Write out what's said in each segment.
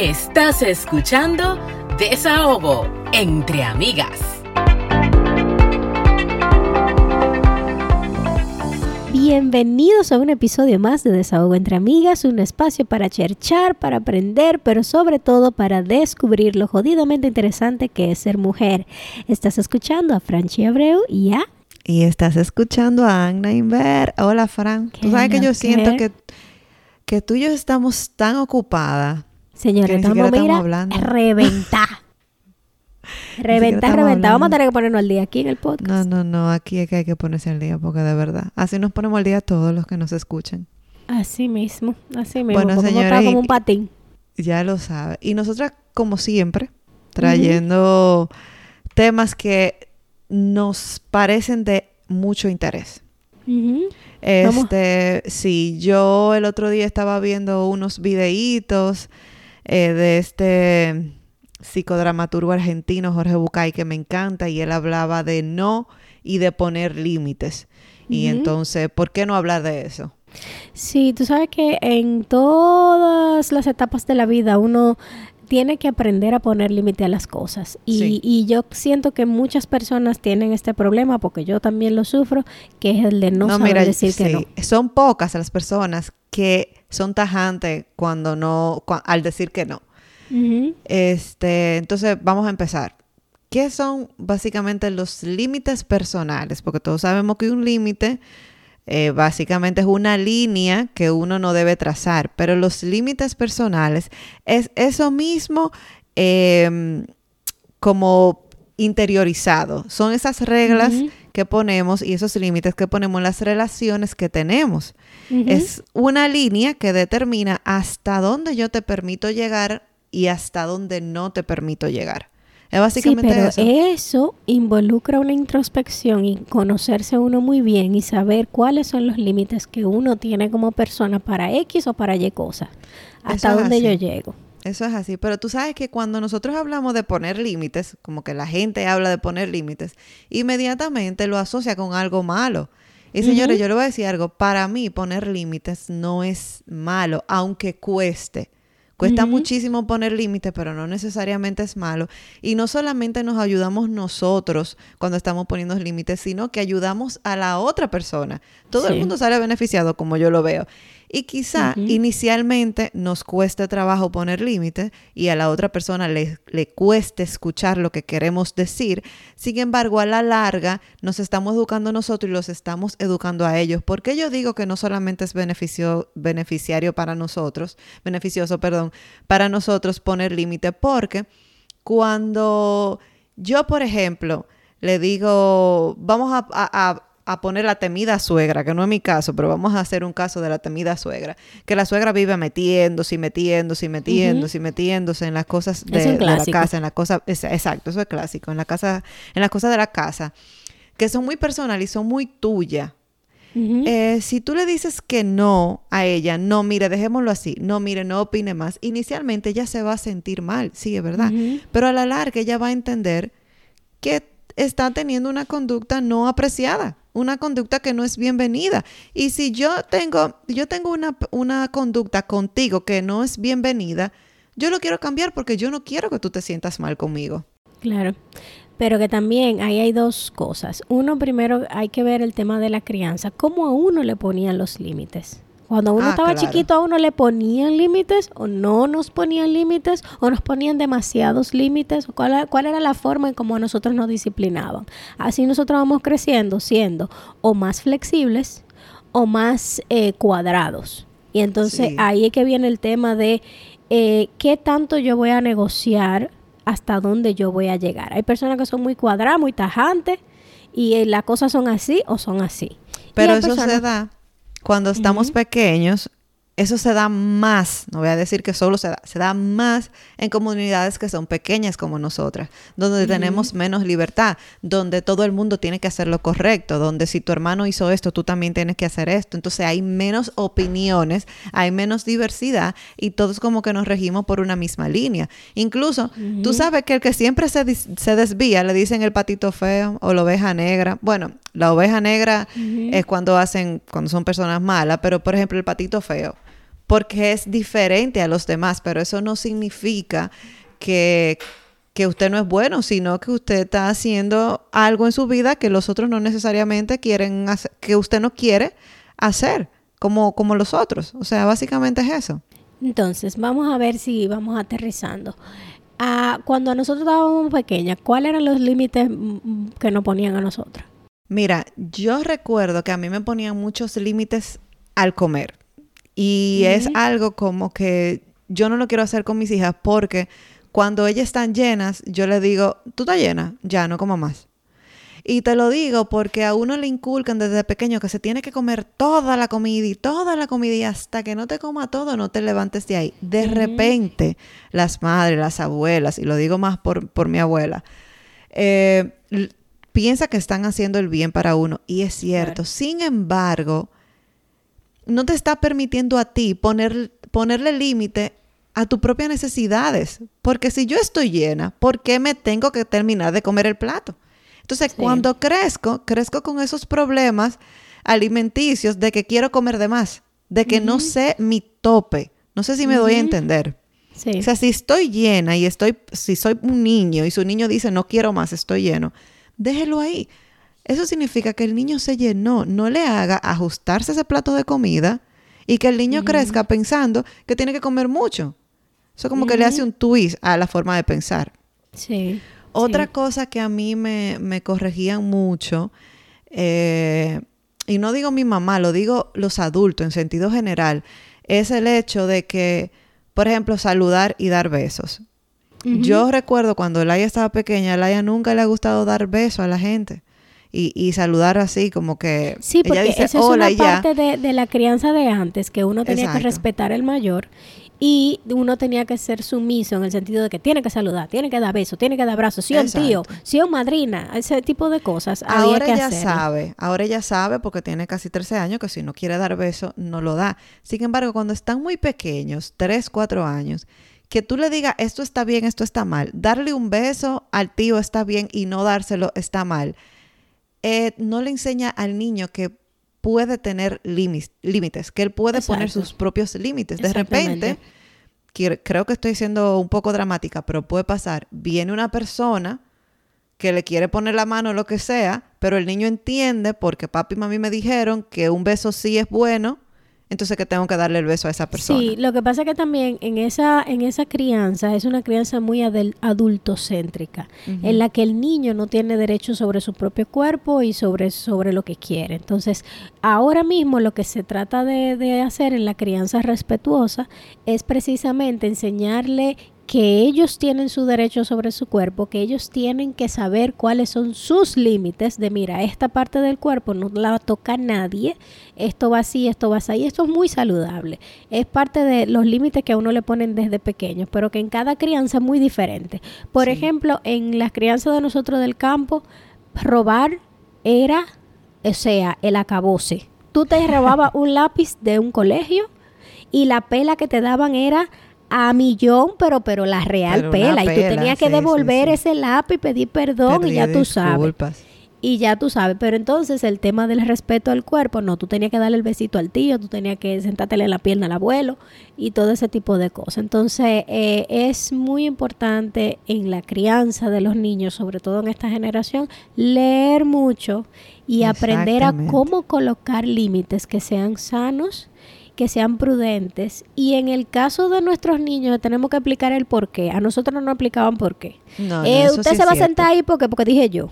Estás escuchando Desahogo entre amigas. Bienvenidos a un episodio más de Desahogo entre Amigas, un espacio para cherchar, para aprender, pero sobre todo para descubrir lo jodidamente interesante que es ser mujer. Estás escuchando a Franchi Abreu y a... Y estás escuchando a Agna Inver. Hola, Fran. Tú sabes que yo siento que, que tú y yo estamos tan ocupadas. Señores, estamos, mira, reventar. Reventar, reventar. Vamos a tener que ponernos al día aquí en el podcast. No, no, no. Aquí es que hay que ponerse al día porque de verdad. Así nos ponemos al día todos los que nos escuchan. Así mismo. Así mismo. Bueno, señores. como un patín. Ya lo sabe. Y nosotras, como siempre, trayendo temas que nos parecen de mucho interés. Este, sí, yo el otro día estaba viendo unos videitos eh, de este psicodramaturgo argentino Jorge Bucay que me encanta y él hablaba de no y de poner límites. Y entonces, ¿por qué no hablar de eso? Sí, tú sabes que en todas las etapas de la vida uno tiene que aprender a poner límite a las cosas. Y, y, yo siento que muchas personas tienen este problema, porque yo también lo sufro, que es el de no, saber decir que no. Son pocas las personas que son tajantes cuando no, al decir que no. Este, entonces vamos a empezar. ¿Qué son básicamente los límites personales? Porque todos sabemos que un límite eh, básicamente es una línea que uno no debe trazar, pero los límites personales es eso mismo em, como interiorizado. Son esas reglas que ponemos y esos límites que ponemos en las relaciones que tenemos. Es una línea que determina hasta dónde yo te permito llegar y hasta dónde no te permito llegar. Es básicamente sí, pero eso. involucra una introspección y conocerse uno muy bien y saber cuáles son los límites que uno tiene como persona para X o para Y cosas. Hasta dónde yo llego. Eso es así, pero tú sabes que cuando nosotros hablamos de poner límites, como que la gente habla de poner límites, inmediatamente lo asocia con algo malo. Y señores, yo le voy a decir algo, para mí poner límites no es malo, aunque cueste. Cuesta muchísimo poner límites, pero no necesariamente es malo. Y no solamente nos ayudamos nosotros cuando estamos poniendo límites, sino que ayudamos a la otra persona. Todo el mundo sale beneficiado, como yo lo veo. Y quizá inicialmente nos cueste trabajo poner límites y a la otra persona le, le, cueste escuchar lo que queremos decir. Sin embargo, a la larga nos estamos educando nosotros y los estamos educando a ellos. Porque yo digo que no solamente es beneficio, beneficiario para nosotros, beneficioso, perdón, para nosotros poner límite? Porque cuando yo, por ejemplo, le digo, vamos a a poner la temida suegra, que no es mi caso, pero vamos a hacer un caso de la temida suegra, que la suegra vive metiéndose y metiéndose y metiéndose y metiéndose en las cosas de, la casa, en la cosa, exacto, eso es clásico, en la casa, en las cosas de la casa, que son muy personales y son muy tuyas. Eh, si tú le dices que no a ella, no, mire, dejémoslo así, no, mire, no opine más, inicialmente ella se va a sentir mal, sí, es verdad, pero a la larga ella va a entender que está teniendo una conducta no apreciada una conducta que no es bienvenida. Y si yo tengo, yo tengo una, una conducta contigo que no es bienvenida, yo lo quiero cambiar porque yo no quiero que tú te sientas mal conmigo. Claro. Pero que también ahí hay dos cosas. Uno, primero hay que ver el tema de la crianza. ¿Cómo a uno le ponían los límites? Cuando uno ah, estaba chiquito a uno le ponían límites o no nos ponían límites o nos ponían demasiados límites. ¿Cuál, ¿Cuál, era la forma en cómo nosotros nos disciplinaban? Así nosotros vamos creciendo siendo o más flexibles o más eh, cuadrados. Y entonces ahí es que viene el tema de eh, qué tanto yo voy a negociar hasta dónde yo voy a llegar. Hay personas que son muy cuadradas, muy tajantes y eh, las cosas son así o son así. Pero eso se da cuando estamos pequeños, eso se da más, no voy a decir que solo se da, se da más en comunidades que son pequeñas como nosotras, donde tenemos menos libertad, donde todo el mundo tiene que hacer lo correcto, donde si tu hermano hizo esto, tú también tienes que hacer esto. Entonces hay menos opiniones, hay menos diversidad y todos como que nos regimos por una misma línea. Incluso, tú sabes que el que siempre se, se desvía, le dicen el patito feo o la oveja negra. Bueno, la oveja negra es cuando hacen, cuando son personas malas, pero por ejemplo el patito feo porque es diferente a los demás, pero eso no significa que, que usted no es bueno, sino que usted está haciendo algo en su vida que los otros no necesariamente quieren hacer, que usted no quiere hacer como, como los otros. O sea, básicamente es eso. Entonces, vamos a ver si vamos aterrizando. Ah, cuando nosotros estábamos pequeñas, ¿cuáles eran los límites mm, mm, que nos ponían a nosotras? Mira, yo recuerdo que a mí me ponían muchos límites al comer. Y es algo como que yo no lo quiero hacer con mis hijas porque cuando ellas están llenas, yo les digo, tú estás llena, ya no como más. Y te lo digo porque a uno le inculcan desde pequeño que se tiene que comer toda la comida y toda la comida y hasta que no te coma todo no te levantes de ahí. De repente, las madres, las abuelas, y lo digo más por, por mi abuela, eh, piensa que están haciendo el bien para uno y es cierto. Sin embargo, no te está permitiendo a ti poner, ponerle límite a tus propias necesidades. Porque si yo estoy llena, ¿por qué me tengo que terminar de comer el plato? Entonces, cuando crezco, crezco con esos problemas alimenticios de que quiero comer de más, de que no sé mi tope. No sé si me doy a entender. O sea, si estoy llena y estoy, si soy un niño y su niño dice no quiero más, estoy lleno, déjelo ahí. Eso significa que el niño se llenó, no le haga ajustarse ese plato de comida y que el niño crezca pensando que tiene que comer mucho. Eso como que le hace un twist a la forma de pensar. Sí. Otra cosa que a mí me, me corregían mucho, eh, y no digo mi mamá, lo digo los adultos en sentido general, es el hecho de que, por ejemplo, saludar y dar besos. Yo recuerdo cuando Laia estaba pequeña, a Laia nunca le ha gustado dar besos a la gente. Y, saludar así como que sí porque ella dice, eso es una parte de, la crianza de antes que uno tenía que respetar al mayor y uno tenía que ser sumiso en el sentido de que tiene que saludar, tiene que dar besos, tiene que dar abrazos, sí un tío, sí un madrina, ese tipo de cosas. Ahora ella sabe, ahora ella sabe porque tiene casi 13 años que si no quiere dar besos no lo da. Sin embargo, cuando están muy pequeños, 3, 4 años, que tú le digas esto está bien, esto está mal, darle un beso al tío está bien y no dárselo está mal. Eh, no le enseña al niño que puede tener límites, que él puede poner sus propios límites. De repente, creo que estoy siendo un poco dramática, pero puede pasar, viene una persona que le quiere poner la mano o lo que sea, pero el niño entiende porque papi y mami me dijeron que un beso sí es bueno entonces que tengo que darle el beso a esa persona. Sí, lo que pasa es que también en esa, en esa crianza es una crianza muy adultocéntrica, en la que el niño no tiene derecho sobre su propio cuerpo y sobre, sobre lo que quiere. Entonces, ahora mismo lo que se trata de, de hacer en la crianza respetuosa es precisamente enseñarle que ellos tienen su derecho sobre su cuerpo, que ellos tienen que saber cuáles son sus límites de, mira, esta parte del cuerpo no la toca nadie, esto va así, esto va así, esto es muy saludable. Es parte de los límites que a uno le ponen desde pequeño, pero que en cada crianza es muy diferente. Por ejemplo, en las crianzas de nosotros del campo, robar era, o sea, el acabose. Tú te robabas un lápiz de un colegio y la pela que te daban era a millón, pero pero la real pela. Y tú tenías que devolver ese lápiz y pedir perdón y ya tú sabes. Y ya tú sabes, pero entonces el tema del respeto al cuerpo, no, tú tenías que darle el besito al tío, tú tenías que sentártele en la pierna al abuelo y todo ese tipo de cosas. Entonces eh, es muy importante en la crianza de los niños, sobre todo en esta generación, leer mucho y aprender a cómo colocar límites que sean sanos que sean prudentes. Y en el caso de nuestros niños tenemos que explicar el por qué. A nosotros no nos explicaban por qué. Eh, usted se va a sentar ahí porque, porque dije yo.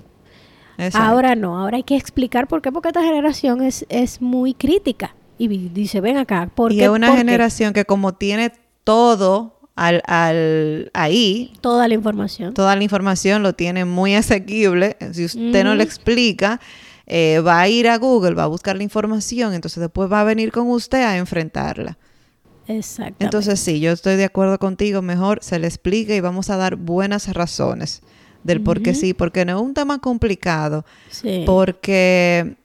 Ahora no, ahora hay que explicar por qué, porque esta generación es, es muy crítica. Y dice, ven acá, ¿por y es una generación que como tiene todo al, al, ahí. Toda la información. Toda la información lo tiene muy asequible. Si usted no le explica, eh, va a ir a Google, va a buscar la información, entonces después va a venir con usted a enfrentarla. Exacto. Entonces sí, yo estoy de acuerdo contigo, mejor se le explica y vamos a dar buenas razones del por qué sí, porque no es un tema complicado, sí. porque,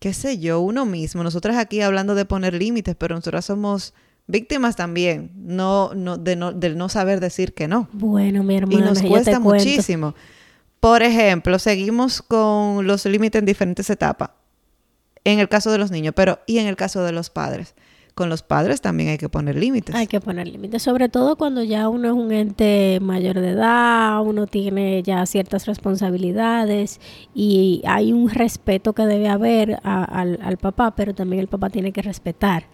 qué sé yo, uno mismo, nosotros aquí hablando de poner límites, pero nosotros somos víctimas también, no, no, de no, del no saber decir que no. Bueno, mi hermano, y nos cuesta muchísimo. Por ejemplo, seguimos con los límites en diferentes etapas. En el caso de los niños, pero ¿y en el caso de los padres? con los padres también hay que poner límites. Hay que poner límites, sobre todo cuando ya uno es un ente mayor de edad, uno tiene ya ciertas responsabilidades y hay un respeto que debe haber al, papá, pero también el papá tiene que respetar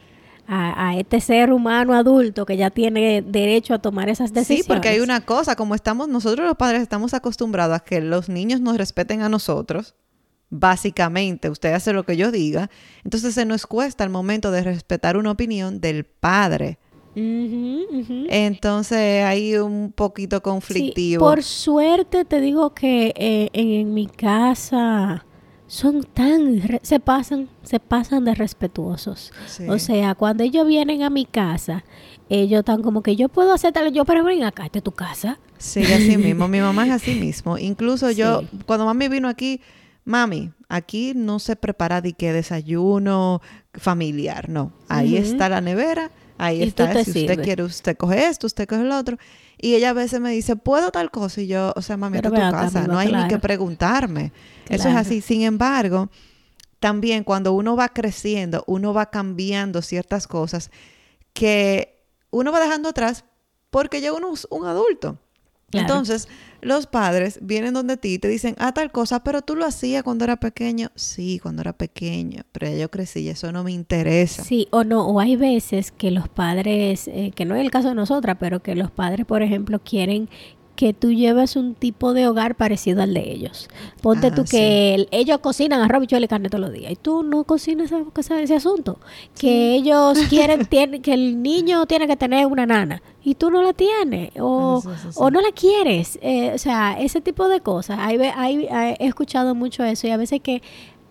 a, este ser humano adulto que ya tiene derecho a tomar esas decisiones. Sí, porque hay una cosa, como estamos, nosotros los padres estamos acostumbrados a que los niños nos respeten a nosotros, básicamente, usted hace lo que yo diga, entonces se nos cuesta el momento de respetar una opinión del padre. Entonces hay un poquito conflictivo. por suerte te digo que eh, en mi casa son tan se pasan se pasan de respetuosos. O sea cuando ellos vienen a mi casa ellos están como que yo puedo hacer tal yo pero ven acá esta es tu casa sí así mismo mi mamá es así mismo. Incluso yo cuando mami vino aquí mami aquí no se prepara de qué desayuno familiar no. Ahí está la nevera ahí está si usted quiere usted coge esto usted coge el otro y ella a veces me dice, ¿puedo tal cosa? Y yo, o sea, mami, es tu casa, no hay ni que preguntarme. Eso es así. Sin embargo, también cuando uno va creciendo, uno va cambiando ciertas cosas que uno va dejando atrás porque ya uno es un adulto. Entonces, los padres vienen donde ti y te dicen, ah, tal cosa, pero tú lo hacías cuando era pequeño. Sí, cuando era pequeño, pero yo crecí y eso no me interesa. Sí, o no, o hay veces que los padres, eh, que no es el caso de nosotras, pero que los padres, por ejemplo, quieren que tú lleves un tipo de hogar parecido al de ellos. Ponte tú que ellos cocinan arroz, bichuela y carne todos los días y tú no cocinas ese, ese asunto. Que ellos quieren que el niño tiene que tener una nana y tú no la tienes o, o no la quieres. Eh, o sea, ese tipo de cosas. Hay, hay, he escuchado mucho eso y a veces que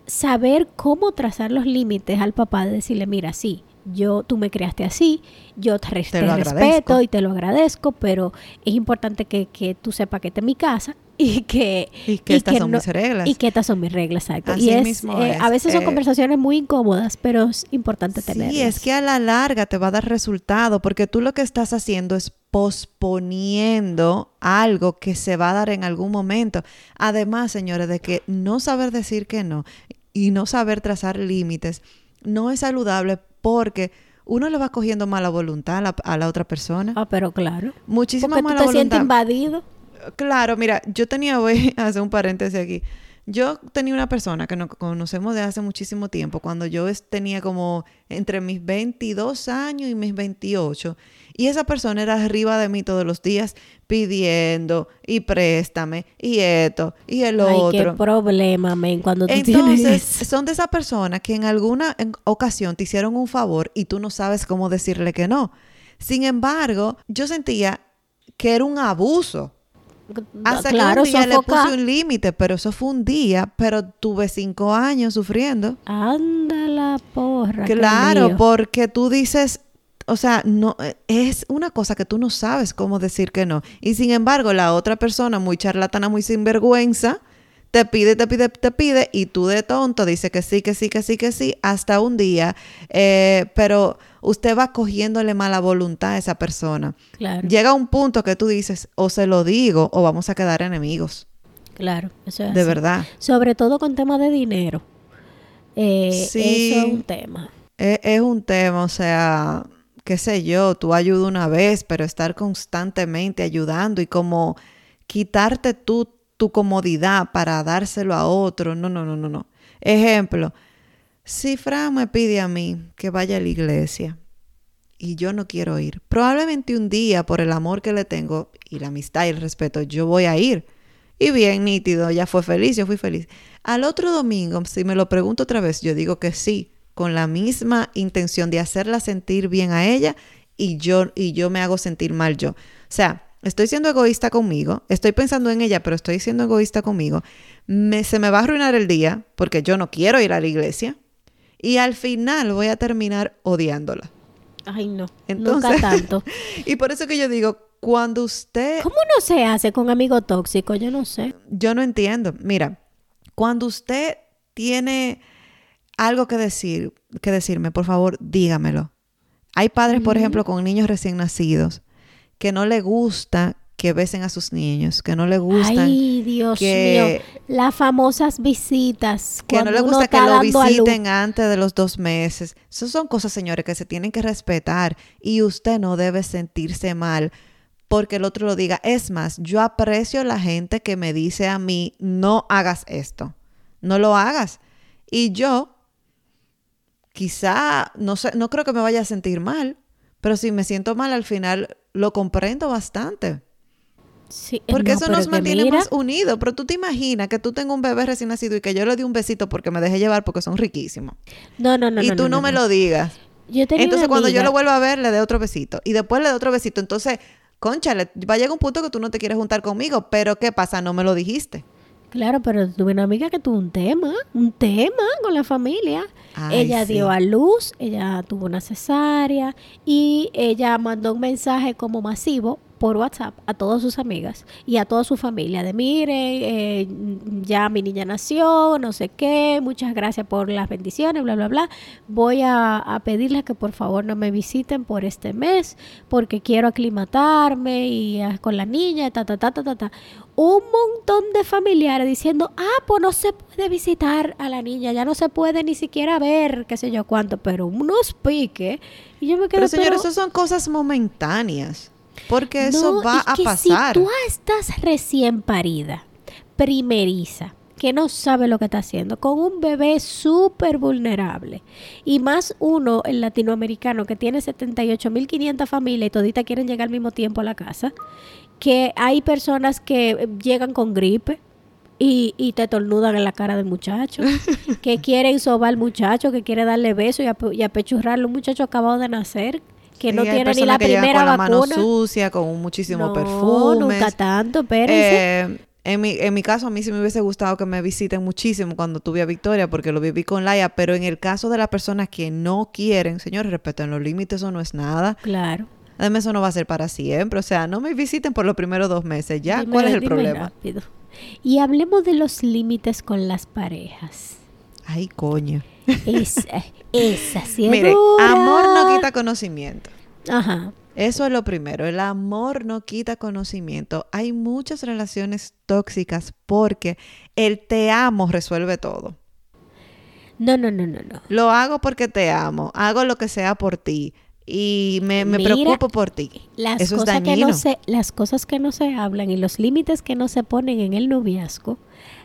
saber cómo trazar los límites al papá, de decirle, mira, sí, yo, tú me creaste así, yo te, respeto y te lo agradezco, pero es importante que, que tú sepas que esta es mi casa y que, y que estas son mis reglas. Y que estas son mis reglas, exacto. y es, eh, a veces son eh, conversaciones muy incómodas, pero es importante tenerlas. Sí, es que a la larga te va a dar resultado, porque tú lo que estás haciendo es posponiendo algo que se va a dar en algún momento. Además, señores, de que no saber decir que no y no saber trazar límites no es saludable porque uno le va cogiendo mala voluntad a la, otra persona. Ah, pero claro. Muchísima porque mala tú te sientes invadido. Claro, mira, yo tenía, voy a hacer un paréntesis aquí. Yo tenía una persona que nos conocemos de hace muchísimo tiempo, cuando yo tenía como entre mis 22 años y mis 28. Y esa persona era arriba de mí todos los días pidiendo y préstame y esto y el otro. Ay, qué problema, men, cuando tú Entonces, son de esas personas que en alguna ocasión te hicieron un favor y tú no sabes cómo decirle que no. Sin embargo, yo sentía que era un abuso. Hasta claro, que un día le puse un límite, pero eso fue un día, pero tuve cinco años sufriendo. Anda la porra. Claro, porque tú dices, o sea, no eh, es una cosa que tú no sabes cómo decir que no. Y sin embargo, la otra persona, muy charlatana, muy sinvergüenza, te pide, te pide, te pide, y tú de tonto dice que sí, que sí, que sí, que sí, hasta un día. Eh, pero usted va cogiéndole mala voluntad a esa persona. Claro. Llega un punto que tú dices, o se lo digo, o vamos a quedar enemigos. Claro, eso es De verdad. Sobre todo con temas de dinero. Eh, sí, eso es un tema. es un tema, o sea, qué sé yo, tú ayudas una vez, pero estar constantemente ayudando y como quitarte tú tu comodidad para dárselo a otro. No, no, no, no, no. Ejemplo, si Fran me pide a mí que vaya a la iglesia y yo no quiero ir, probablemente un día por el amor que le tengo y la amistad y el respeto, yo voy a ir. Y bien, nítido, ya fue feliz, yo fui feliz. Al otro domingo, si me lo pregunto otra vez, yo digo que sí, con la misma intención de hacerla sentir bien a ella y yo, y yo me hago sentir mal yo. O sea, estoy siendo egoísta conmigo, estoy pensando en ella, pero estoy siendo egoísta conmigo. Me, se me va a arruinar el día porque yo no quiero ir a la iglesia y al final voy a terminar odiándola. Ay, no. Entonces, nunca tanto. y por eso que yo digo, cuando usted... ¿Cómo no se hace con amigo tóxico? Yo no sé. Yo no entiendo. Mira, cuando usted tiene algo que decir, que decirme, por favor, dígamelo. Hay padres, por ejemplo, con niños recién nacidos que no le gusta que besen a sus niños, que no le gustan. Ay, Dios mío. Las famosas visitas. Que no le gusta que lo visiten antes de los dos meses. Esas son cosas, señores, que se tienen que respetar. Y usted no debe sentirse mal porque el otro lo diga. Es más, yo aprecio la gente que me dice a mí, no hagas esto. No lo hagas. Y yo, quizá, no sé, no creo que me vaya a sentir mal. Pero si me siento mal al final, lo comprendo bastante. Porque eso nos mantiene más unidos. Pero tú te imaginas que tú tengas un bebé recién nacido y que yo le di un besito porque me dejé llevar porque son riquísimos. No, no, no. Y tú no, me lo digas. Entonces, cuando yo lo vuelvo a ver, le dé otro besito. Y después le dé otro besito. Entonces, conchale, va a llegar un punto que tú no te quieres juntar conmigo. Pero, ¿qué pasa? No me lo dijiste. Claro, pero tuve una amiga que tuvo un tema, un tema con la familia. ella dio a luz, ella tuvo una cesárea y ella mandó un mensaje como masivo por WhatsApp a todas sus amigas y a toda su familia de miren, eh, ya mi niña nació, no sé qué, muchas gracias por las bendiciones, bla, bla, bla. Voy a, a pedirles que por favor no me visiten por este mes porque quiero aclimatarme y ah, con la niña, ta, ta, ta, ta, ta, ta. Un montón de familiares diciendo, ah, pues no se puede visitar a la niña, ya no se puede ni siquiera ver, qué sé yo cuánto, pero unos piques. Y yo me quedo... Pero señores, eso son cosas momentáneas. Porque eso va a pasar. Si tú estás recién parida, primeriza, que no sabe lo que está haciendo, con un bebé súper vulnerable, y más uno, el latinoamericano, que tiene 78.500 familias y toditas quieren llegar al mismo tiempo a la casa, que hay personas que llegan con gripe, y, y, te tornudan en la cara del muchacho, que quieren sobar al muchacho, que quiere darle beso y, y apechurrarlo, un muchacho acabado de nacer, que no tiene ni la primera con vacuna. La mano sucia, con muchísimo perfume. nunca tanto, pero eh, en, mi, en mi caso, a mí sí me hubiese gustado que me visiten muchísimo cuando tuve a Victoria, porque lo viví con Laia, pero en el caso de las personas que no quieren, señores, respeten los límites, eso no es nada. Claro. Además, eso no va a ser para siempre. O sea, no me visiten por los primeros dos meses. ¿Ya? ¿Cuál es el problema? Y hablemos de los límites con las parejas. Ay, coño. Esa, esa sí Mire, amor no quita conocimiento. Ajá. Eso es lo primero. El amor no quita conocimiento. Hay muchas relaciones tóxicas porque el te amo resuelve todo. No, no, no, no, no. Lo hago porque te amo. Hago lo que sea por ti. Y me, preocupo por ti. Las Eso cosas Que no se, las cosas que no se hablan y los límites que no se ponen en el noviazgo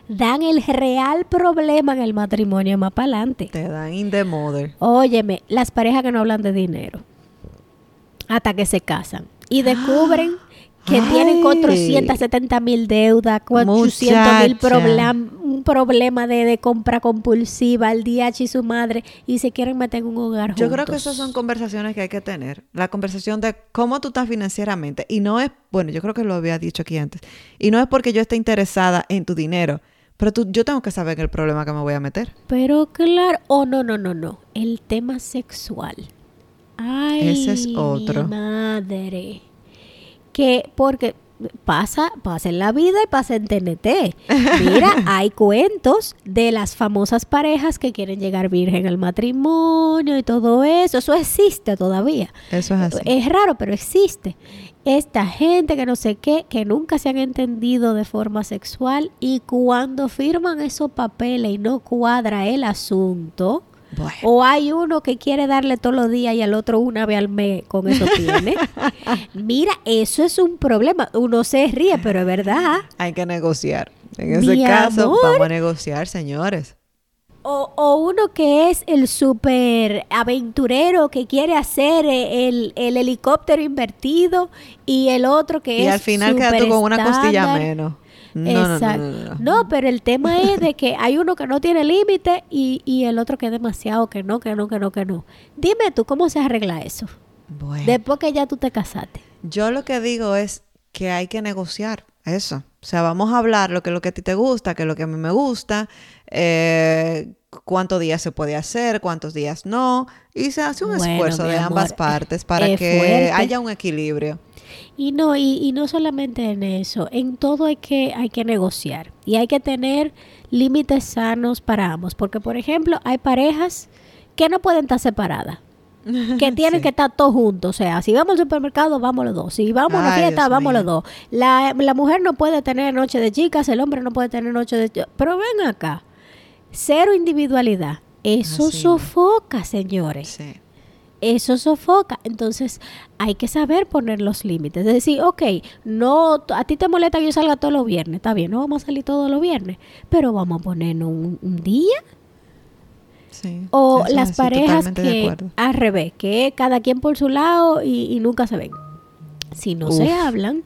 dan el real problema en el matrimonio más para adelante. Te dan in the mother. Óyeme, las parejas que no hablan de dinero hasta que se casan y descubren que tienen 470 mil deudas, 400 mil un problema de, de, compra compulsiva, el DH y su madre, y se quieren meter en un hogar juntos. Yo creo que esas son conversaciones que hay que tener. La conversación de cómo tú estás financieramente. Y no es, bueno, yo creo que lo había dicho aquí antes, y no es porque yo esté interesada en tu dinero, pero tú, yo tengo que saber el problema que me voy a meter. Pero claro, oh no, no, no, no. El tema sexual. Ay, ese es otro. madre. Que porque pasa, pasa en la vida y pasa en TNT. Mira, hay cuentos de las famosas parejas que quieren llegar virgen al matrimonio y todo eso. Eso existe todavía. Eso es así. Es raro, pero existe esta gente que no sé qué, que nunca se han entendido de forma sexual y cuando firman esos papeles y no cuadra el asunto, o hay uno que quiere darle todos los días y al otro una vez al mes con eso tiene. Mira, eso es un problema. Uno se ríe, pero es verdad. Hay que negociar. En ese caso, vamos a negociar, señores. O, uno que es el super aventurero que quiere hacer el, helicóptero invertido y el otro que es. Y al final queda tú con una costilla menos. No, Exacto. No, pero el tema es de que hay uno que no tiene límite y, y el otro que es demasiado que no, que no, que no, que no. Dime tú, ¿cómo se arregla eso? Bueno. Después que ya tú te casaste. Yo lo que digo es que hay que negociar eso. O sea, vamos a hablar lo que lo que a ti te gusta, que lo que a mí me gusta, eh, cuántos días se puede hacer, cuántos días no, y se hace un esfuerzo de ambas partes para que haya un equilibrio. Y no, y, no solamente en eso, en todo hay que, hay que negociar y hay que tener límites sanos para ambos, porque por ejemplo hay parejas que no pueden estar separadas que tienen que estar todos juntos. O sea, si vamos al supermercado, vamos los dos. Si vamos a una fiesta, vamos los dos. La, la, mujer no puede tener noche de chicas, el hombre no puede tener noche de... Pero ven acá, cero individualidad. Eso sofoca, señores. Sí. Eso sofoca. Entonces, hay que saber poner los límites. Es decir, ok, no, a ti te molesta que yo salga todos los viernes. Está bien, no vamos a salir todos los viernes. Pero vamos a ponernos un, un día o las parejas que al revés, que cada quien por su lado y, nunca se ven. Si no se hablan.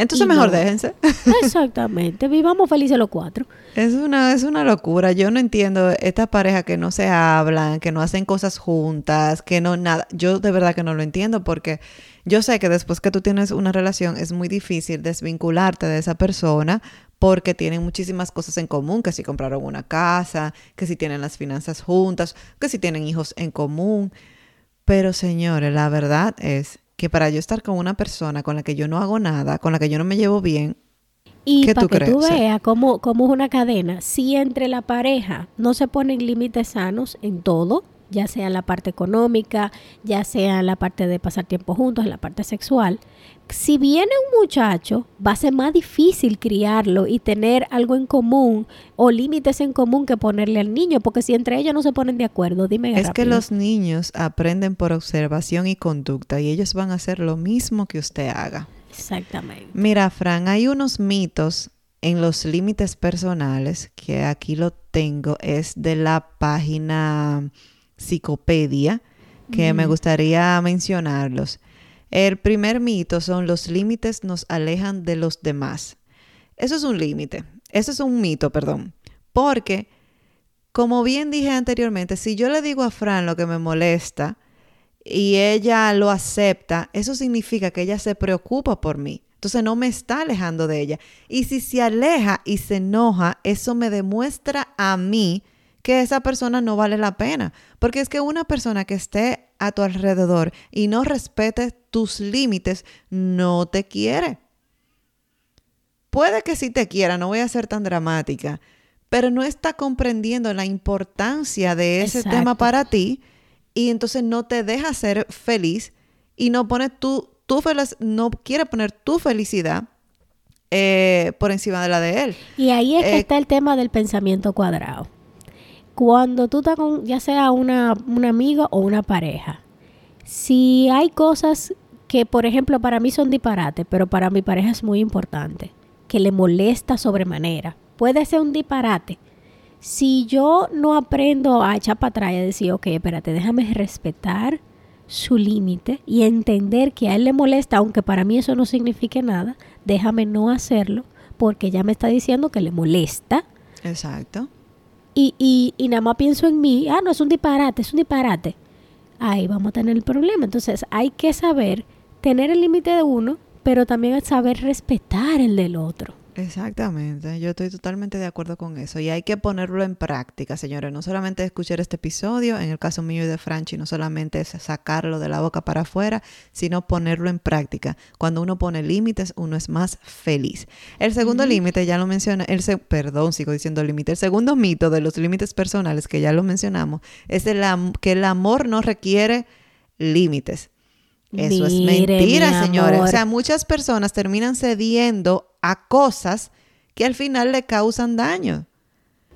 Entonces mejor déjense. Exactamente, vivamos felices los cuatro. Es una, es una locura. Yo no entiendo estas parejas que no se hablan, que no hacen cosas juntas, que no nada. Yo de verdad que no lo entiendo porque yo sé que después que tú tienes una relación es muy difícil desvincularte de esa persona porque tienen muchísimas cosas en común, que si compraron una casa, que si tienen las finanzas juntas, que si tienen hijos en común. Pero señores, la verdad es que para yo estar con una persona con la que yo no hago nada, con la que yo no me llevo bien, y para que tú veas cómo, cómo es una cadena, si entre la pareja no se ponen límites sanos en todo, ya sea en la parte económica, ya sea en la parte de pasar tiempo juntos, en la parte sexual, si viene un muchacho, va a ser más difícil criarlo y tener algo en común o límites en común que ponerle al niño, porque si entre ellos no se ponen de acuerdo, dime. Es que los niños aprenden por observación y conducta y ellos van a hacer lo mismo que usted haga. Exactamente. Mira, Fran, hay unos mitos en los límites personales que aquí lo tengo, es de la página Psicopedia, que me gustaría mencionarlos. El primer mito son los límites nos alejan de los demás. Eso es un límite, eso es un mito, perdón, porque como bien dije anteriormente, si yo le digo a Fran lo que me molesta y ella lo acepta, eso significa que ella se preocupa por mí. Entonces no me está alejando de ella. Y si se aleja y se enoja, eso me demuestra a mí que esa persona no vale la pena. Porque es que una persona que esté a tu alrededor y no respete tus límites, no te quiere. Puede que sí te quiera, no voy a ser tan dramática, pero no está comprendiendo la importancia de ese tema para ti y entonces no te deja ser feliz y no pone tu, tu no quiere poner tu felicidad eh, por encima de la de él. Y ahí es que eh, está el tema del pensamiento cuadrado cuando tú estás con ya sea una, un amigo o una pareja, si hay cosas que, por ejemplo, para mí son disparates, pero para mi pareja es muy importante, que le molesta sobremanera, puede ser un disparate. Si yo no aprendo a echar para atrás y a decir, ok, espérate, déjame respetar su límite y entender que a él le molesta, aunque para mí eso no signifique nada, déjame no hacerlo porque ya me está diciendo que le molesta. Exacto y, y, y nada más pienso en mí, ah, no, es un disparate, es un disparate, ahí vamos a tener el problema. Entonces hay que saber tener el límite de uno, pero también saber respetar el del otro. Exactamente, yo estoy totalmente de acuerdo con eso y hay que ponerlo en práctica, señores. No solamente escuchar este episodio, en el caso mío y de Franchi, no solamente es sacarlo de la boca para afuera, sino ponerlo en práctica. Cuando uno pone límites, uno es más feliz. El segundo límite, ya lo menciona, el perdón, sigo diciendo límite. El segundo mito de los límites personales, que ya lo mencionamos, es el que el amor no requiere límites. Eso es mentira, señores. O sea, muchas personas terminan cediendo a cosas que al final le causan daño.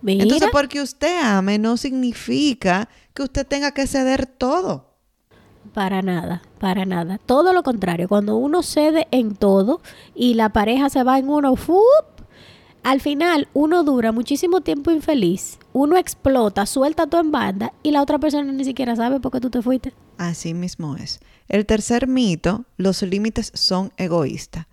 Entonces, porque usted ame no significa que usted tenga que ceder todo. Para nada, para nada. Todo lo contrario, cuando uno cede en todo y la pareja se va en uno, al final uno dura muchísimo tiempo infeliz, uno explota, suelta todo en banda y la otra persona ni siquiera sabe por qué tú te fuiste. Así mismo es. El tercer mito, los límites son egoístas.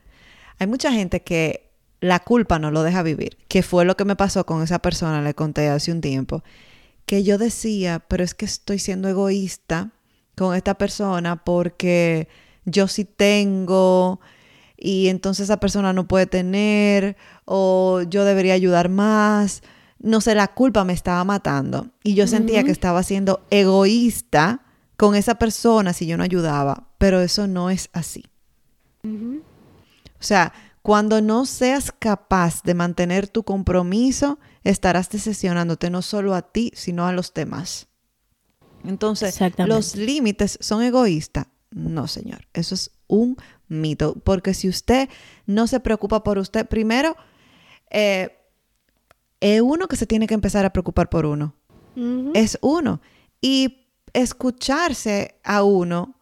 Hay mucha gente que la culpa no lo deja vivir, que fue lo que me pasó con esa persona, le conté hace un tiempo, que yo decía, pero es que estoy siendo egoísta con esta persona porque yo sí tengo y entonces esa persona no puede tener o yo debería ayudar más. No sé, la culpa me estaba matando y yo sentía que estaba siendo egoísta con esa persona si yo no ayudaba, pero eso no es así. O sea, cuando no seas capaz de mantener tu compromiso, estarás decepcionándote no solo a ti, sino a los demás. Entonces, ¿los límites son egoístas? No, señor. Eso es un mito. Porque si usted no se preocupa por usted, primero, eh, es uno que se tiene que empezar a preocupar por uno. Es uno. Y escucharse a uno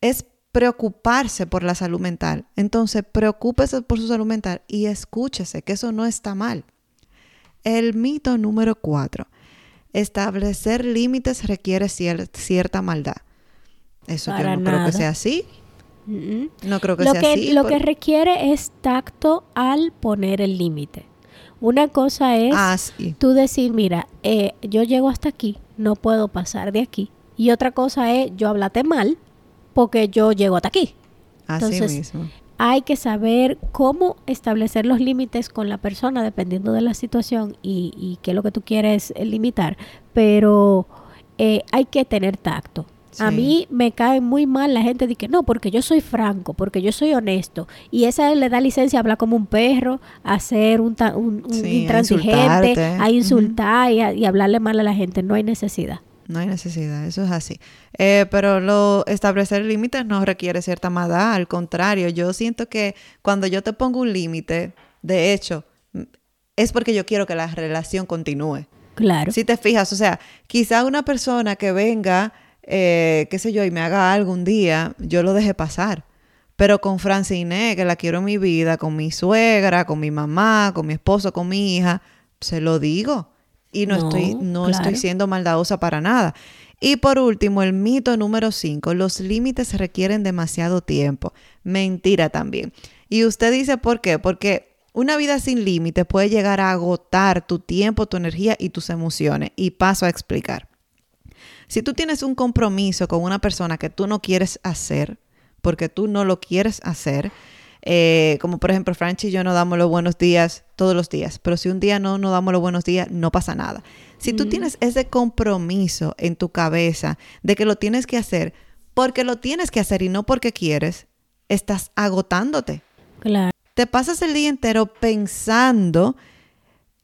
es preocuparse por la salud mental. Entonces, preocúpese por su salud mental y escúchese, que eso no está mal. El mito número cuatro. Establecer límites requiere cierta maldad. Eso yo no creo que sea así. No creo que lo sea que, así. Lo que requiere es tacto al poner el límite. Una cosa es ah, tú decir, mira, eh, yo llego hasta aquí, no puedo pasar de aquí. Y otra cosa es yo hablate mal porque yo llego hasta aquí. Así Entonces, mismo. hay que saber cómo establecer los límites con la persona dependiendo de la situación y, y qué es lo que tú quieres limitar. Pero eh, hay que tener tacto. A mí me cae muy mal la gente de que no, porque yo soy franco, porque yo soy honesto. Y esa le da licencia a hablar como un perro, a ser un, un, intransigente, a, insultar y, hablarle mal a la gente. No hay necesidad. No hay necesidad, eso es así. Eh, pero lo, establecer límites no requiere cierta maldad, al contrario, yo siento que cuando yo te pongo un límite, de hecho, es porque yo quiero que la relación continúe. Claro. Si te fijas, o sea, quizá una persona que venga eh, qué sé yo, y me haga algo un día, yo lo deje pasar. Pero con Francine, que la quiero en mi vida, con mi suegra, con mi mamá, con mi esposo, con mi hija, se lo digo. Y no, estoy, no estoy siendo maldadosa para nada. Y por último, el mito número 5, los límites requieren demasiado tiempo. Mentira también. Y usted dice por qué, porque una vida sin límites puede llegar a agotar tu tiempo, tu energía y tus emociones. Y paso a explicar. Si tú tienes un compromiso con una persona que tú no quieres hacer, porque tú no lo quieres hacer, eh, como por ejemplo Franchi y yo no damos los buenos días todos los días, pero si un día no nos damos los buenos días, no pasa nada. Si tú tienes ese compromiso en tu cabeza de que lo tienes que hacer porque lo tienes que hacer y no porque quieres, estás agotándote. Claro. Te pasas el día entero pensando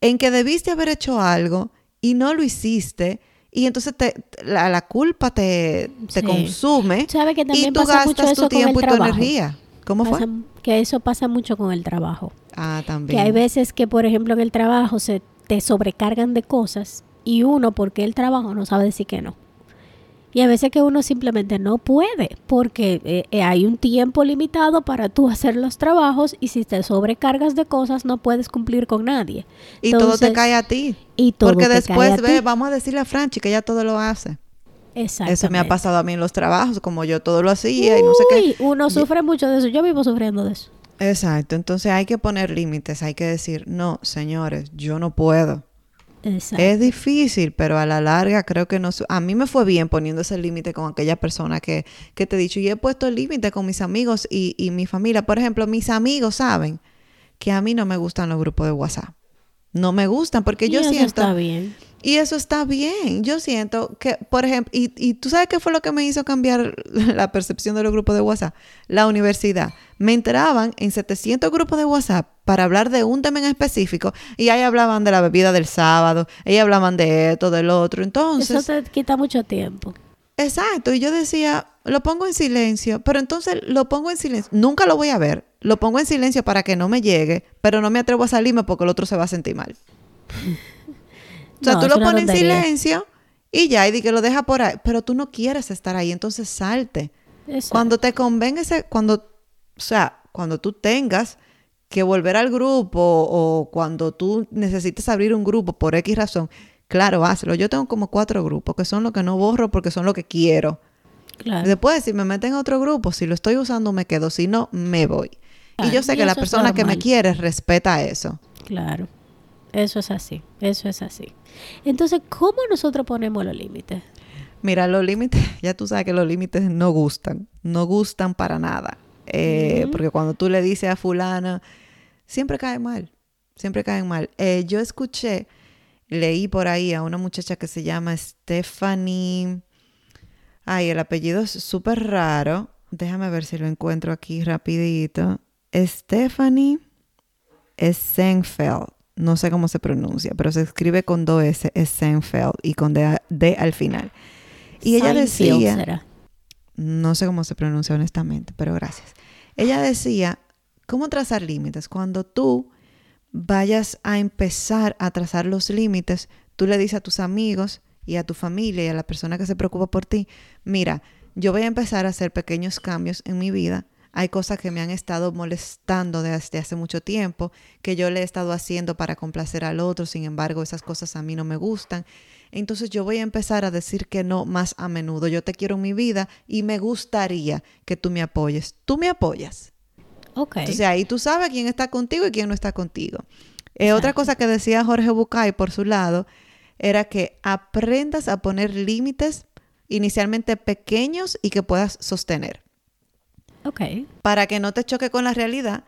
en que debiste haber hecho algo y no lo hiciste y entonces te, la, culpa te, consume y tú gastas tu tiempo y tu energía. ¿Cómo fue? Que eso pasa mucho con el trabajo. Ah, también. Que hay veces que, por ejemplo, en el trabajo se te sobrecargan de cosas y uno, porque el trabajo, no sabe decir que no. Y a veces que uno simplemente no puede porque eh, hay un tiempo limitado para tú hacer los trabajos y si te sobrecargas de cosas no puedes cumplir con nadie. Y todo te cae a ti. Y todo Porque después, ve, vamos a decirle a Franchi que ella todo lo hace. Exacto. Eso me ha pasado a mí en los trabajos, como yo todo lo hacía y no sé qué. Uno sufre mucho de eso. Yo vivo sufriendo de eso. Exacto. Entonces hay que poner límites. Hay que decir, no, señores, yo no puedo. Es difícil, pero a la larga creo que no... A mí me fue bien poniendo ese límite con aquella persona que, que te he dicho. Y he puesto el límite con mis amigos y, y mi familia. Por ejemplo, mis amigos saben que a mí no me gustan los grupos de WhatsApp. No me gustan porque yo siento... Está bien. Y eso está bien. Yo siento que, por ejemplo, y, y, tú sabes qué fue lo que me hizo cambiar la percepción de los grupos de WhatsApp? La universidad. Me enteraban en 700 grupos de WhatsApp para hablar de un tema en específico y ahí hablaban de la bebida del sábado, ahí hablaban de esto, del otro. Entonces... Eso te quita mucho tiempo. Exacto. Y yo decía, lo pongo en silencio, pero entonces lo pongo en silencio. Nunca lo voy a ver. Lo pongo en silencio para que no me llegue, pero no me atrevo a salirme porque el otro se va a sentir mal. O sea, tú lo pones en silencio y ya, y di que lo deja por ahí. Pero tú no quieres estar ahí, entonces salte. Cuando te convenga ese, cuando, o sea, cuando tú tengas que volver al grupo o cuando tú necesites abrir un grupo por X razón, claro, hazlo. Yo tengo como cuatro grupos que son los que no borro porque son lo que quiero. Claro. Después, si me meten a otro grupo, si lo estoy usando, me quedo. Si no, me voy. y yo sé que la persona que me quiere respeta eso. Claro. Eso es así. Eso es así. Entonces, ¿cómo nosotros ponemos los límites? Mira, los límites, ya tú sabes que los límites no gustan, no gustan para nada. Eh, porque cuando tú le dices a fulana, siempre cae mal, siempre caen mal. Eh, yo escuché, leí por ahí a una muchacha que se llama Stephanie, ay, el apellido es súper raro, déjame ver si lo encuentro aquí rapidito. Stephanie Senfeld no sé cómo se pronuncia, pero se escribe con dos S, es Seinfeld y con D, D al final. Y ella decía, no sé cómo se pronuncia honestamente, pero gracias. Ella decía, ¿cómo trazar límites? Cuando tú vayas a empezar a trazar los límites, tú le dices a tus amigos y a tu familia y a la persona que se preocupa por ti, mira, yo voy a empezar a hacer pequeños cambios en mi vida. Hay cosas que me han estado molestando desde hace mucho tiempo, que yo le he estado haciendo para complacer al otro, sin embargo esas cosas a mí no me gustan. Entonces yo voy a empezar a decir que no más a menudo. Yo te quiero en mi vida y me gustaría que tú me apoyes. Tú me apoyas. Ok. Entonces ahí tú sabes quién está contigo y quién no está contigo. Eh, otra cosa que decía Jorge Bucay por su lado era que aprendas a poner límites inicialmente pequeños y que puedas sostener. Ok. Para que no te choque con la realidad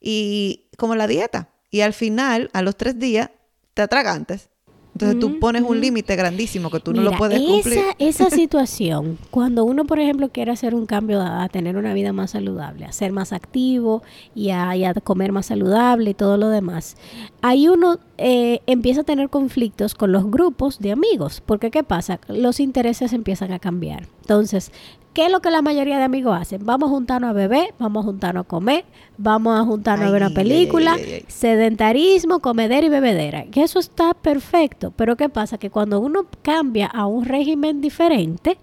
y como la dieta. Y al final, a los tres días, te atragantes. Entonces tú pones un límite grandísimo que tú no lo puedes cumplir. Esa, situación, cuando uno, por ejemplo, quiere hacer un cambio a, tener una vida más saludable, a ser más activo y a, comer más saludable y todo lo demás, ahí uno eh, empieza a tener conflictos con los grupos de amigos. Porque ¿qué pasa? Los intereses empiezan a cambiar. Entonces, ¿Qué es lo que la mayoría de amigos hacen? Vamos a juntarnos a beber, vamos a juntarnos a comer, vamos a juntarnos a ver una película, sedentarismo, comedera y bebedera. Que eso está perfecto, pero ¿qué pasa? Que cuando uno cambia a un régimen diferente,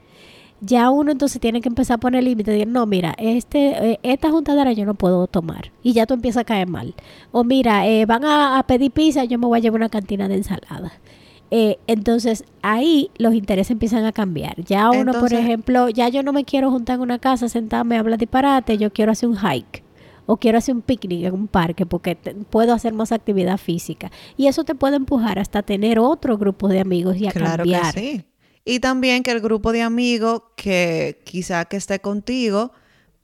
ya uno entonces tiene que empezar a poner límites. Decir, no, mira, este, eh, esta juntadera yo no puedo tomar. Y ya tú empiezas a caer mal. O mira, eh, van a, a, pedir pizza, yo me voy a llevar una cantina de ensalada. Eh, entonces ahí los intereses empiezan a cambiar. Ya uno, por ejemplo, ya yo no me quiero juntar en una casa, sentarme, hablar disparate, yo quiero hacer un hike o quiero hacer un picnic en un parque porque puedo hacer más actividad física. Y eso te puede empujar hasta tener otro grupo de amigos y a claro Que sí. Y también que el grupo de amigos que quizá que esté contigo,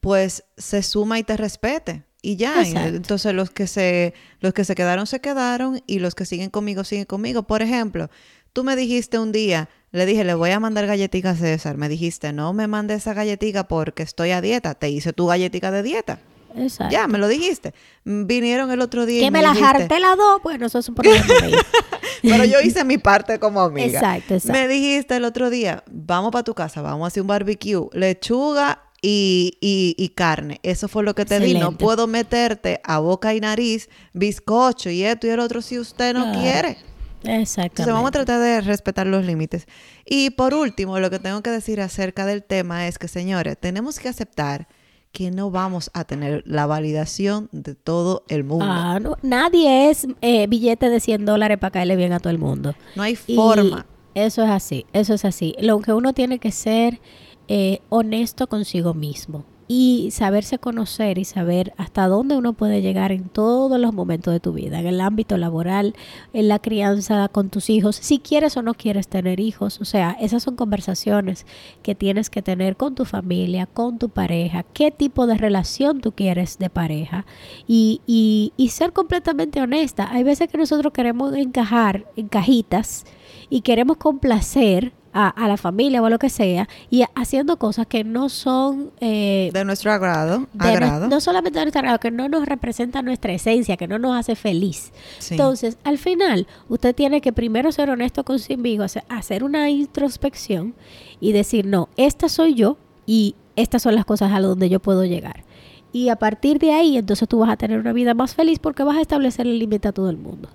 pues se suma y te respete y ya. Entonces los que se los que se quedaron se quedaron y los que siguen conmigo siguen conmigo. Por ejemplo, tú me dijiste un día, le dije, le voy a mandar galletitas a César. Me dijiste, no me mande esa galletica porque estoy a dieta. Te hice tu galletica de dieta. Exacto. Ya, me lo dijiste. Vinieron el otro día. Que me, la jarté la dos, bueno, eso es un problema. Pero yo hice mi parte como amiga. Exacto, exacto. Me dijiste el otro día, vamos para tu casa, vamos a hacer un barbecue, lechuga y, y, carne. Eso fue lo que te di. No puedo meterte a boca y nariz bizcocho y esto y el otro si usted no quiere. Exactamente. Entonces vamos a tratar de respetar los límites. Y por último, lo que tengo que decir acerca del tema es que, señores, tenemos que aceptar que no vamos a tener la validación de todo el mundo. Ah, nadie es eh, billete de 100 dólares para caerle bien a todo el mundo. No hay forma. eso es así, eso es así. Lo que uno tiene que ser eh, honesto consigo mismo y saberse conocer y saber hasta dónde uno puede llegar en todos los momentos de tu vida, en el ámbito laboral, en la crianza con tus hijos, si quieres o no quieres tener hijos. O sea, esas son conversaciones que tienes que tener con tu familia, con tu pareja, qué tipo de relación tú quieres de pareja y, y, y ser completamente honesta. Hay veces que nosotros queremos encajar en cajitas y queremos complacer a, la familia o a lo que sea y haciendo cosas que no son eh, de nuestro agrado, agrado. No, solamente de nuestro agrado, que no nos representa nuestra esencia, que no nos hace feliz. Entonces, al final, usted tiene que primero ser honesto consigo, hacer una introspección y decir, no, esta soy yo y estas son las cosas a donde yo puedo llegar. Y a partir de ahí, entonces tú vas a tener una vida más feliz porque vas a establecer el límite a todo el mundo.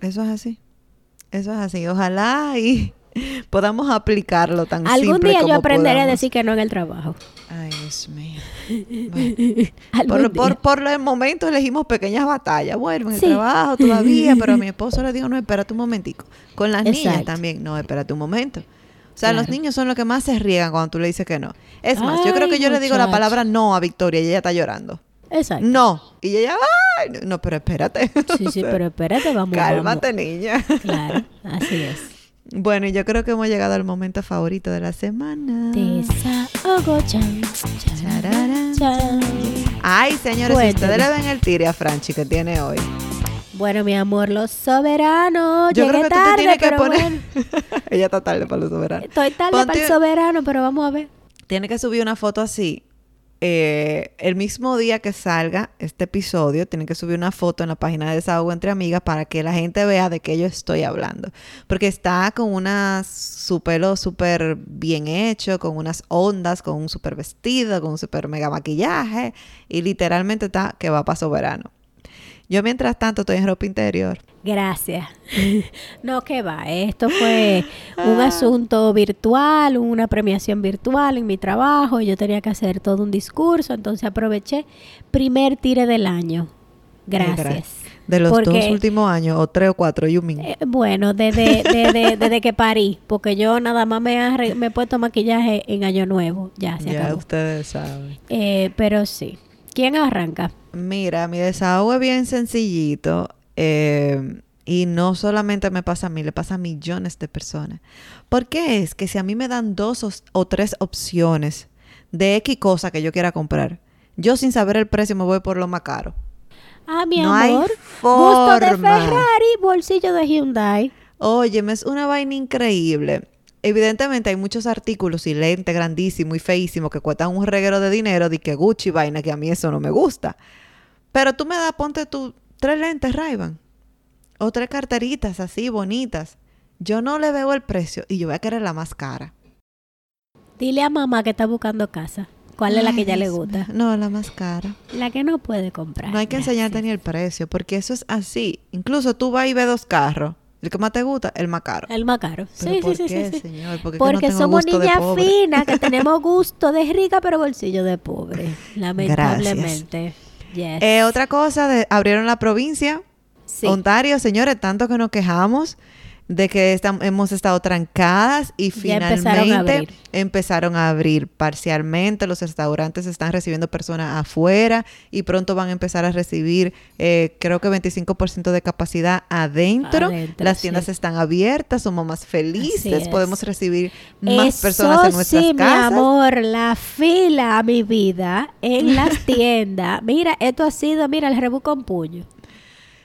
Eso es así. Eso es así. Ojalá y podamos aplicarlo tan Algún día yo aprenderé a decir que no en el trabajo. Ay, Dios mío. por, por, el momento elegimos pequeñas batallas. Bueno, en el trabajo todavía, pero a mi esposo le digo, no, espérate un momentico. Con las niñas también, no, espérate un momento. O sea, los niños son los que más se riegan cuando tú le dices que no. Es más, yo creo que yo le digo la palabra no a Victoria y ella está llorando. Exacto. No. Y ella, ay, no, pero espérate. Sí, sí, pero espérate, vamos. Cálmate, niña. Claro, así es. Bueno, yo creo que hemos llegado al momento favorito de la semana. chan. Ay, señores, si ustedes le ven el tire a Franchi que tiene hoy. Bueno, mi amor, los soberanos. Yo creo que tarde, tú te tienes que poner. Ella está tarde para los soberanos. Estoy tarde para el soberano, pero vamos a ver. Tiene que subir una foto así eh, el mismo día que salga este episodio, tienen que subir una foto en la página de Desahogo entre Amigas para que la gente vea de qué yo estoy hablando. Porque está con una, su pelo súper bien hecho, con unas ondas, con un súper vestido, con un súper mega maquillaje y literalmente está que va para su verano. Yo mientras tanto estoy en ropa interior. Gracias. no, que va. Esto fue un ah. asunto virtual, una premiación virtual en mi trabajo. Yo tenía que hacer todo un discurso, entonces aproveché primer tire del año. Gracias. De los dos últimos años, o tres o cuatro, you mean. Eh, bueno, desde, desde, que parí, porque yo nada más me, me he puesto maquillaje en Año Nuevo. Ya, se Ya ustedes saben. Eh, pero sí. ¿Quién arranca? Mira, mi desahogo es bien sencillito. Eh, y no solamente me pasa a mí, le pasa a millones de personas. ¿Por qué es que si a mí me dan dos o, tres opciones de X cosa que yo quiera comprar, yo sin saber el precio me voy por lo más caro? Ah, mi amor. Gusto de Ferrari, bolsillo de Hyundai. Óyeme, es una vaina increíble. Evidentemente hay muchos artículos y lentes grandísimos y feísimos que cuestan un reguero de dinero de que Gucci vaina, que a mí eso no me gusta. Pero tú me das, ponte tú, tres lentes ray o tres carteritas así bonitas. Yo no le veo el precio y yo voy a querer la más cara. Dile a mamá que está buscando casa. ¿Cuál es la que ya le gusta? No, la más cara. La que no puede comprar. No hay que enseñarte ni el precio, porque eso es así. Incluso tú vas y ves dos carros el que más te gusta, el más caro. El más caro. Sí, sí, sí, sí, Señor? Porque somos niñas finas que tenemos gusto de rica pero bolsillo de pobre. Lamentablemente. Eh, otra cosa, de, abrieron la provincia. Ontario, señores, tanto que nos quejamos de que hemos estado trancadas y finalmente empezaron a, abrir. parcialmente. Los restaurantes están recibiendo personas afuera y pronto van a empezar a recibir, eh, creo que 25% de capacidad adentro. Las tiendas están abiertas, somos más felices, podemos recibir más personas en nuestras sí, casas. Mi amor, la fila, mi vida, en las tiendas. Mira, esto ha sido, mira, el rebu con puño.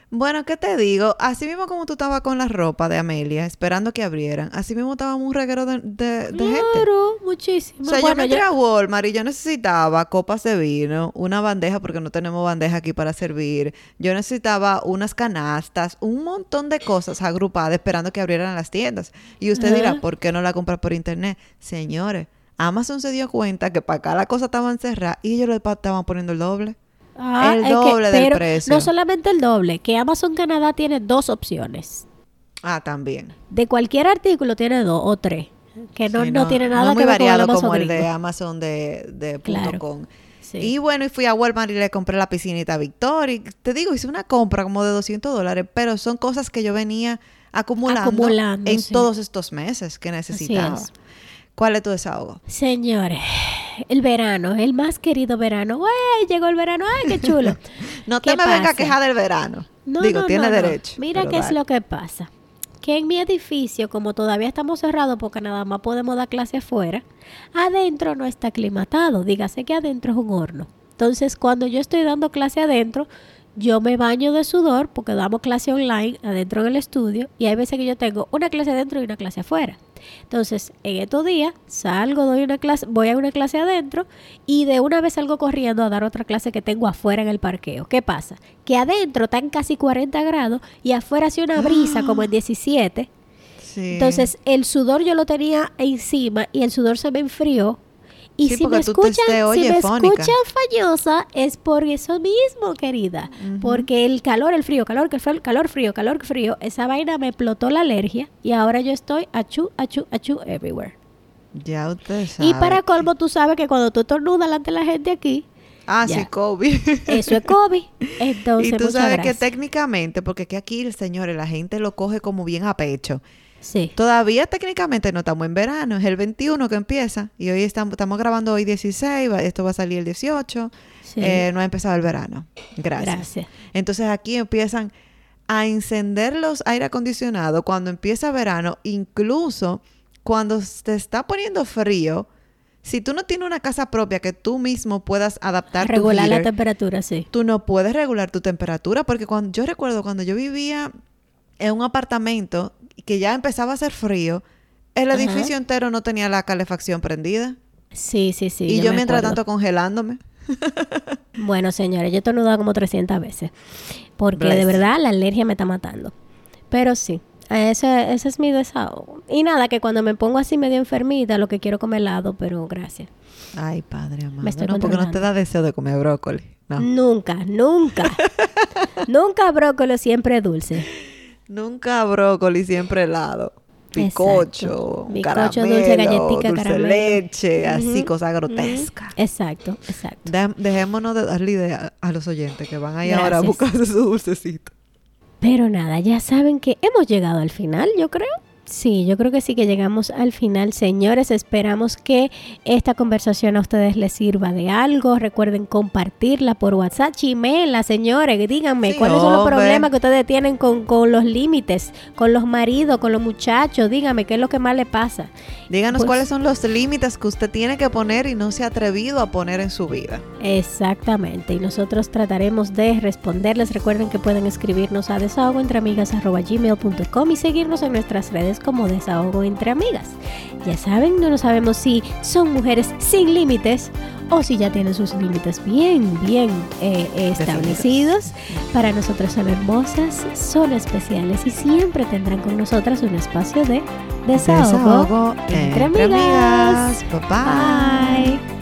Bueno, ¿qué te digo? Así mismo como tú estabas con la ropa de Amelia, esperando que abrieran, así mismo estaba un reguero de, de, gente. Claro, muchísimo. O sea, yo me entré a Walmart y yo necesitaba copas de vino, una bandeja, porque no tenemos bandeja aquí para servir. Yo necesitaba unas canastas, un montón de cosas agrupadas esperando que abrieran las tiendas. Y usted dirá, ¿por qué no la compra por internet? Señores, Amazon se dio cuenta que para acá la cosa estaba encerrada y ellos le estaban poniendo el doble. Ah, el doble del precio. No solamente el doble, que Amazon Canadá tiene dos opciones. Ah, también. De cualquier artículo tiene dos o tres. Que no, no, tiene nada muy que ver variado como el de Amazon de, de .com. Y bueno, y fui a Walmart y le compré la piscinita Victoria. Y te digo, hice una compra como de 200 dólares, pero son cosas que yo venía acumulando, en todos estos meses que necesitaba. ¿Cuál es tu desahogo? Señores, el verano, el más querido verano. ¡Uy! Llegó el verano. ¡Ay, qué chulo! no te me venga a quejar del verano. No, Digo, tiene derecho. Mira qué es lo que pasa. Que en mi edificio, como todavía estamos cerrados porque nada más podemos dar clase afuera, adentro no está aclimatado. Dígase que adentro es un horno. Entonces, cuando yo estoy dando clase adentro, yo me baño de sudor porque damos clase online adentro del estudio y hay veces que yo tengo una clase adentro y una clase afuera. Entonces, en estos días salgo, doy una clase, voy a una clase adentro y de una vez salgo corriendo a dar otra clase que tengo afuera en el parqueo. ¿Qué pasa? Que adentro están casi 40 grados y afuera hace una brisa como en 17. Entonces, el sudor yo lo tenía encima y el sudor se me enfrió y si me escuchan, si me escuchan fallosa es por eso mismo, querida. Porque el calor, el frío, calor, calor, calor, frío, calor, frío, esa vaina me explotó la alergia y ahora yo estoy achú, achú, achú everywhere. Ya usted sabe. Y para colmo, tú sabes que cuando tú estornudas delante de la gente aquí, Ah, sí, COVID. Eso es COVID. Entonces, y tú sabes que técnicamente, porque que aquí, señores, la gente lo coge como bien a pecho. Todavía técnicamente no estamos en verano, es el 21 que empieza y hoy estamos, estamos grabando hoy 16, esto va a salir el 18, eh, no ha empezado el verano. Gracias. Entonces aquí empiezan a encender los aire acondicionados cuando empieza verano, incluso cuando te está poniendo frío. Si tú no tienes una casa propia que tú mismo puedas adaptar regular la temperatura, sí. Tú no puedes regular tu temperatura porque cuando yo recuerdo cuando yo vivía en un apartamento que ya empezaba a hacer frío, el edificio entero no tenía la calefacción prendida. Sí, sí, sí. Y yo, mientras tanto congelándome. bueno, señores, yo he estornudado como 300 veces. Porque de verdad la alergia me está matando. Pero sí, ese, ese es mi desahogo. Y nada, que cuando me pongo así medio enfermita, lo que quiero comer helado, pero gracias. Ay, padre amado. Me estoy no, porque no te da deseo de comer brócoli. Nunca, nunca. nunca brócoli, siempre dulce. Nunca brócoli, siempre helado. Picocho, Picocho, dulce, galletita, dulce leche, así, cosas grotescas. Exacto, exacto. dejémonos de darle idea a los oyentes que van ahí ahora a buscarse su dulcecito. Pero nada, ya saben que hemos llegado al final, yo creo. Sí, yo creo que sí que llegamos al final, señores. Esperamos que esta conversación a ustedes les sirva de algo. Recuerden compartirla por WhatsApp, chimela, señores. Díganme cuáles son los problemas que ustedes tienen con, los límites, con los maridos, con los muchachos. Díganme qué es lo que más le pasa. Díganos pues cuáles son los límites que usted tiene que poner y no se ha atrevido a poner en su vida. Exactamente. Y nosotros trataremos de responderles. Recuerden que pueden escribirnos a desahogoentreamigas.gmail.com y seguirnos en nuestras redes como desahogo entre amigas. Ya saben, no lo sabemos si son mujeres sin límites o si ya tienen sus límites bien, bien eh, establecidos. Para nosotras son hermosas, son especiales y siempre tendrán con nosotras un espacio de desahogo, entre, amigas. Bye.